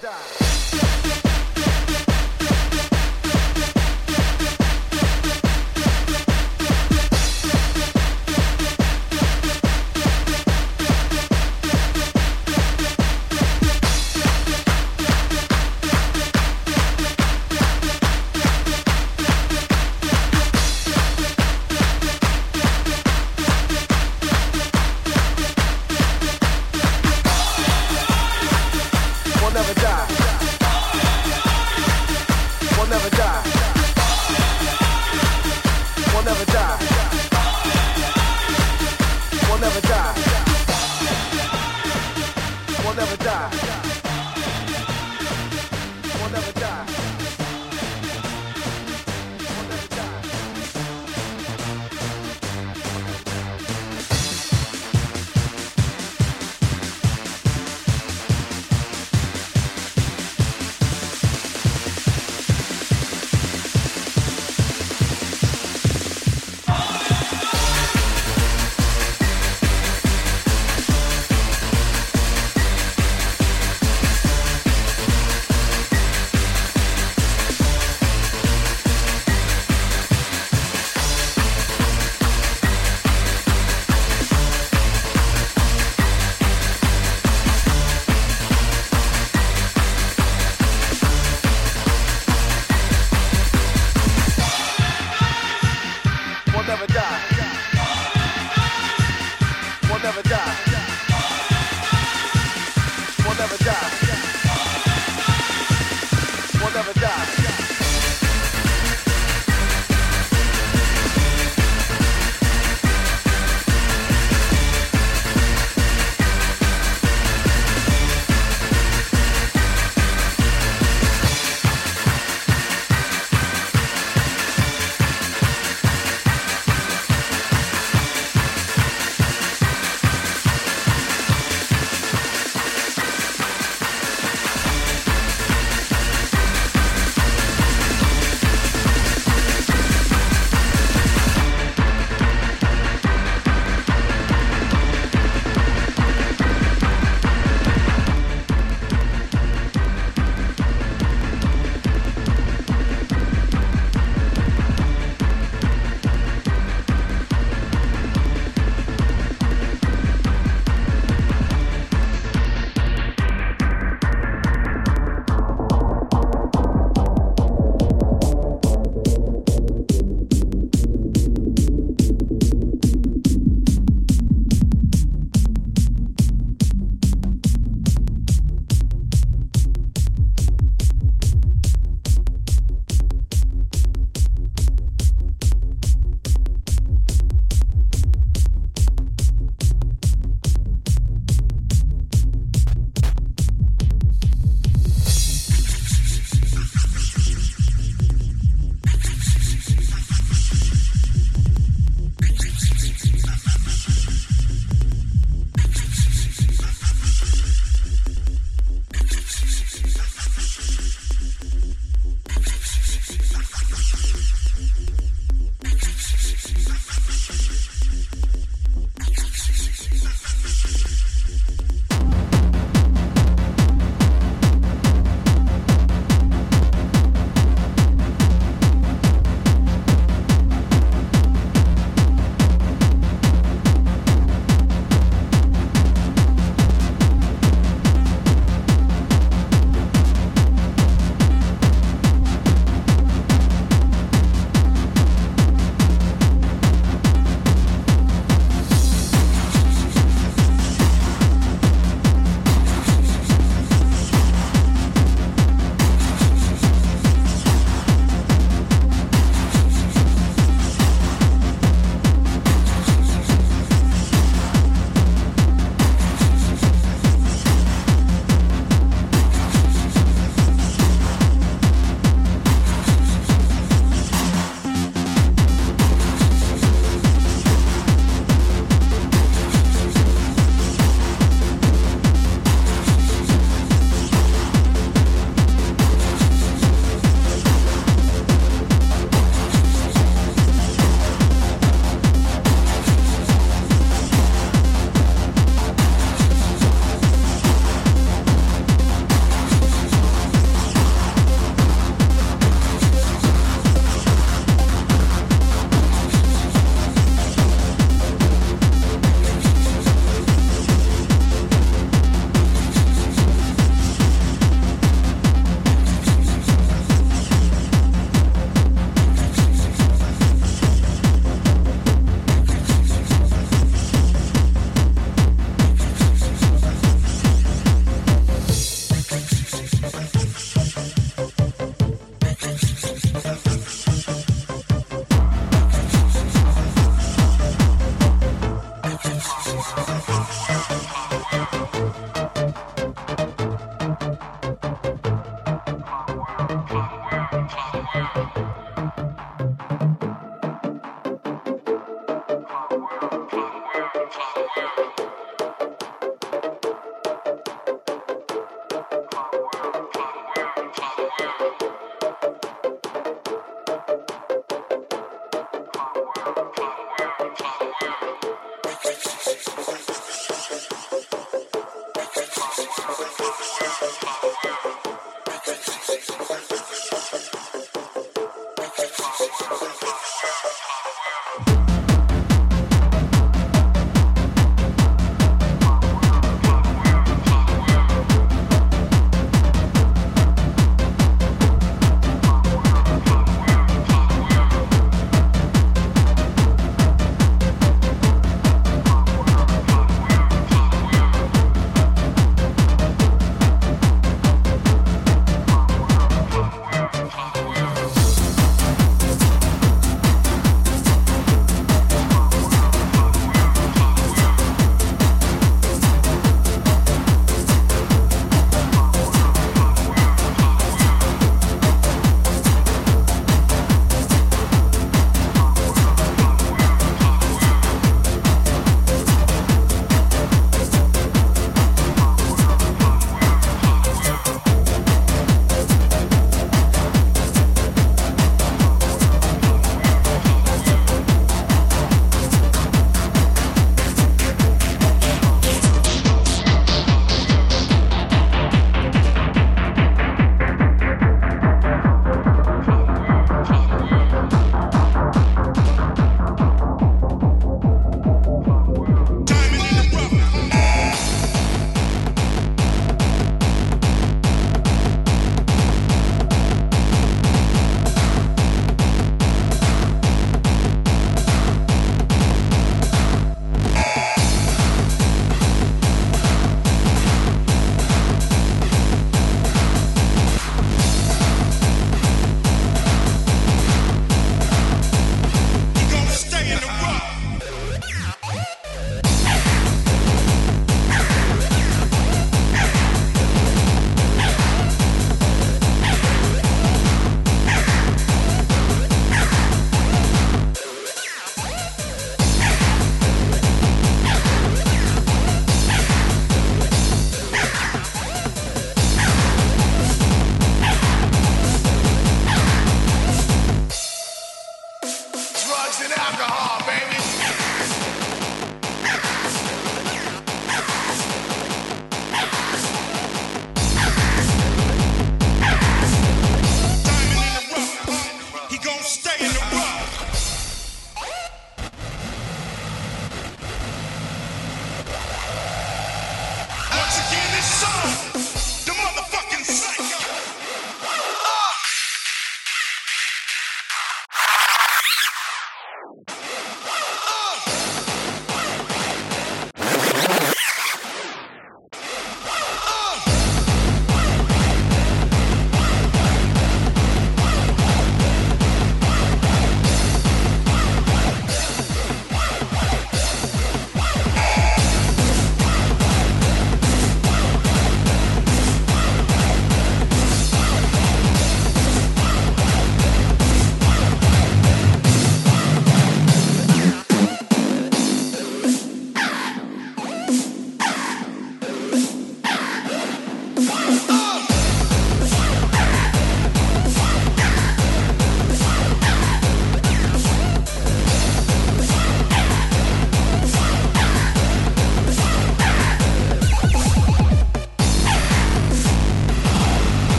die.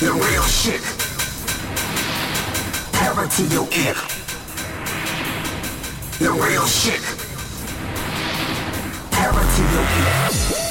The real shit. Power to your ear. The real shit. Power to your ear.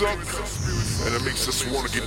And it makes us wanna get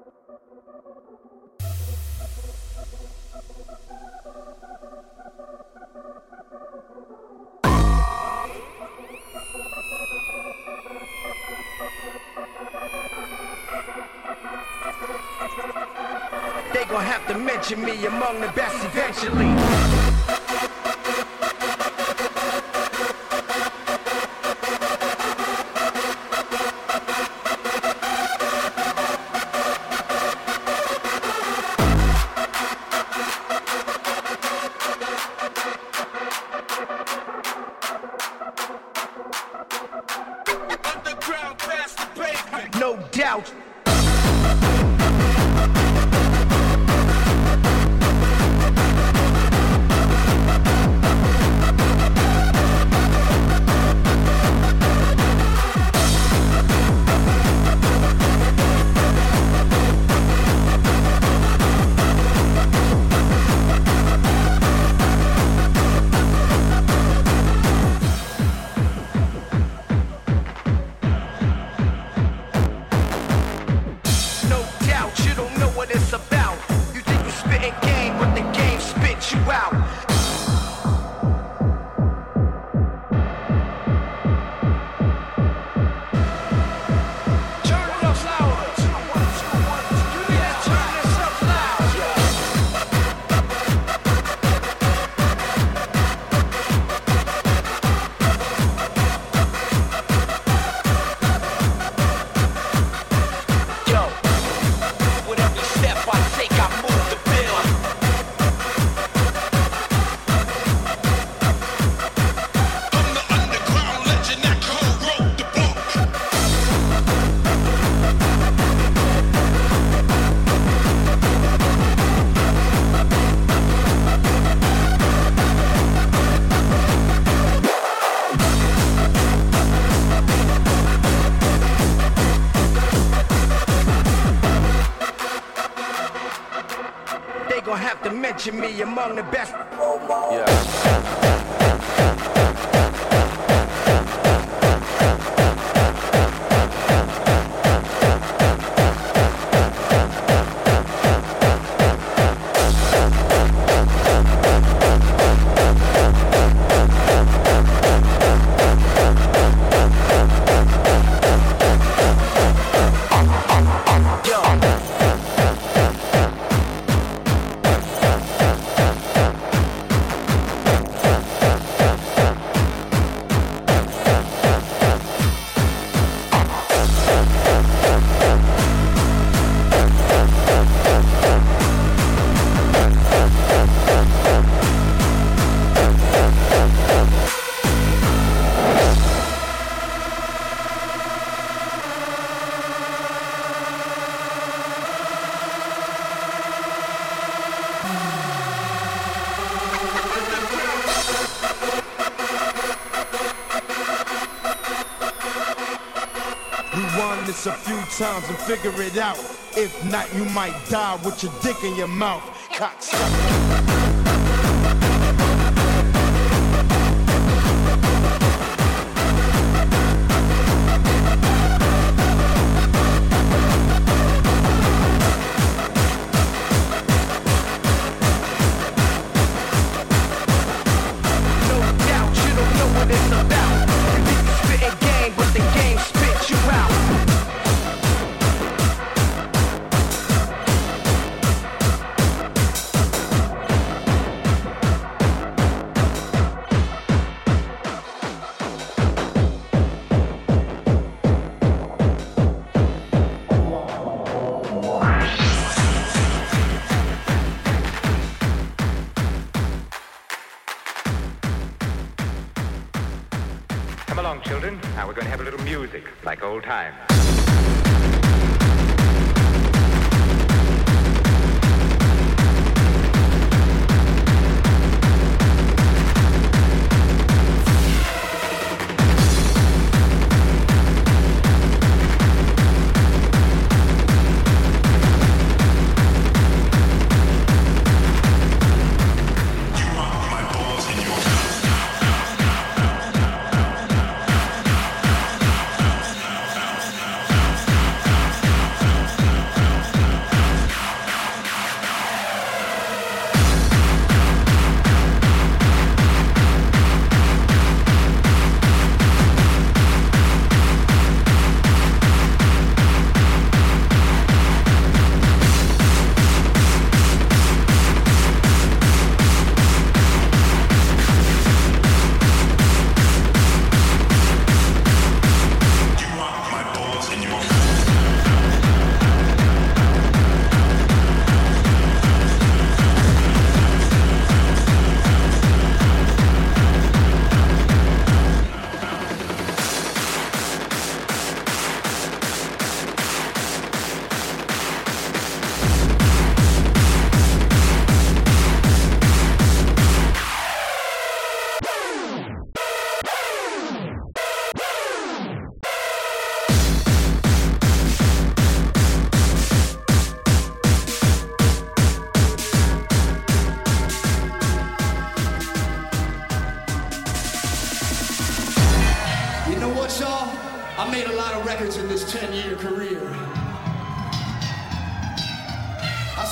They gonna have to mention me among the best eventually. picture me among the best. Yeah. times and figure it out. If not, you might die with your dick in your mouth. Cocksucker. music like old times.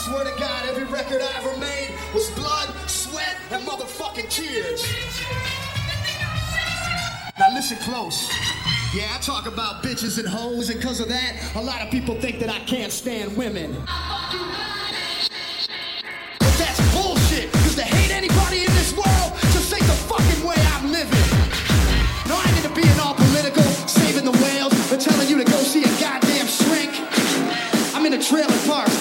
Swear to God, every record I ever made was blood, sweat, and motherfucking tears. Now listen close. Yeah, I talk about bitches and hoes, and because of that, a lot of people think that I can't stand women. But that's bullshit, because to hate anybody in this world just ain't the fucking way I'm living. No, I ain't into being all political, saving the whales, or telling you to go see a goddamn shrink. I'm in a trailer parks,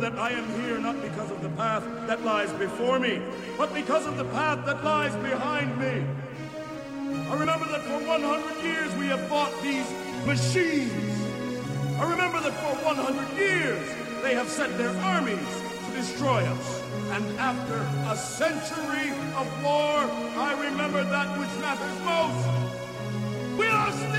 that I am here not because of the path that lies before me, but because of the path that lies behind me. I remember that for 100 years we have fought these machines. I remember that for 100 years they have sent their armies to destroy us. And after a century of war, I remember that which matters most. We are still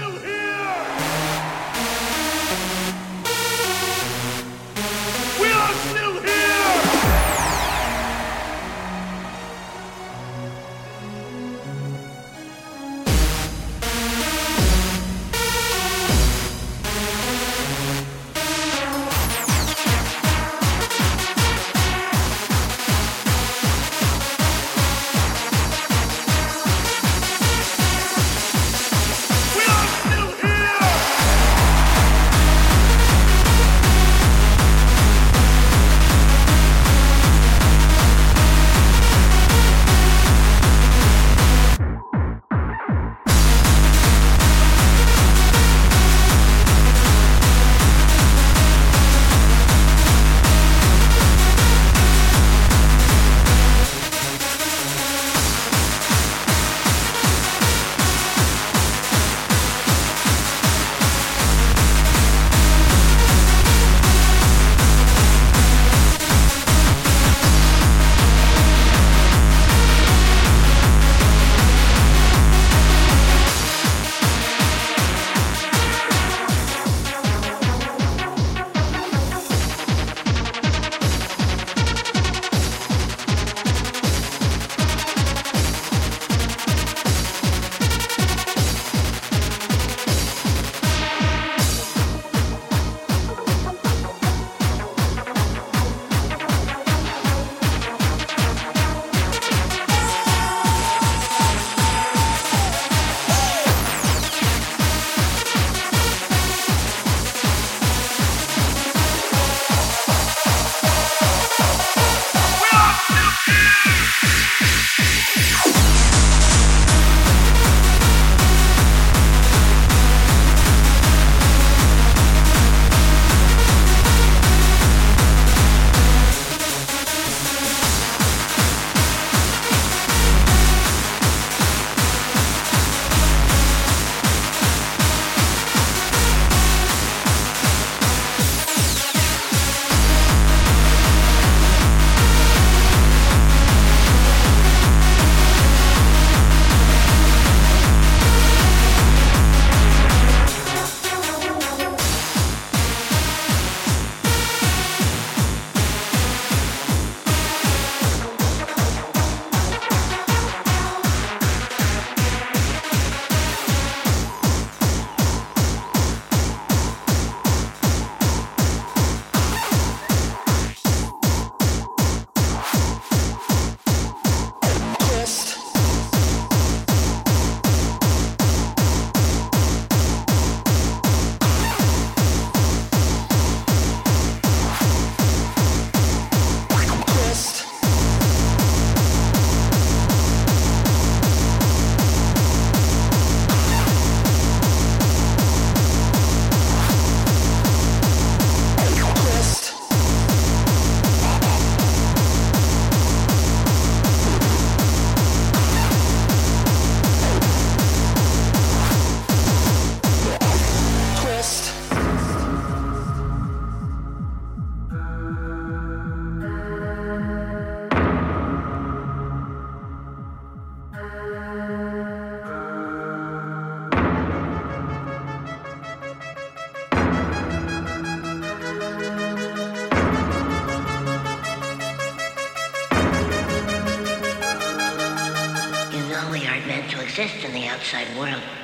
outside world.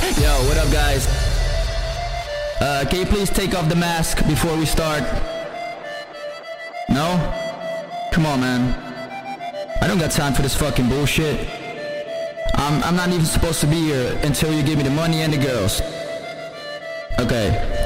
guys? Yo, what up, guys? Uh, can you please take off the mask before we start? No? Come on, man. I don't got time for this fucking bullshit. I'm, I'm not even supposed to be here until you give me the money and the girls. Okay,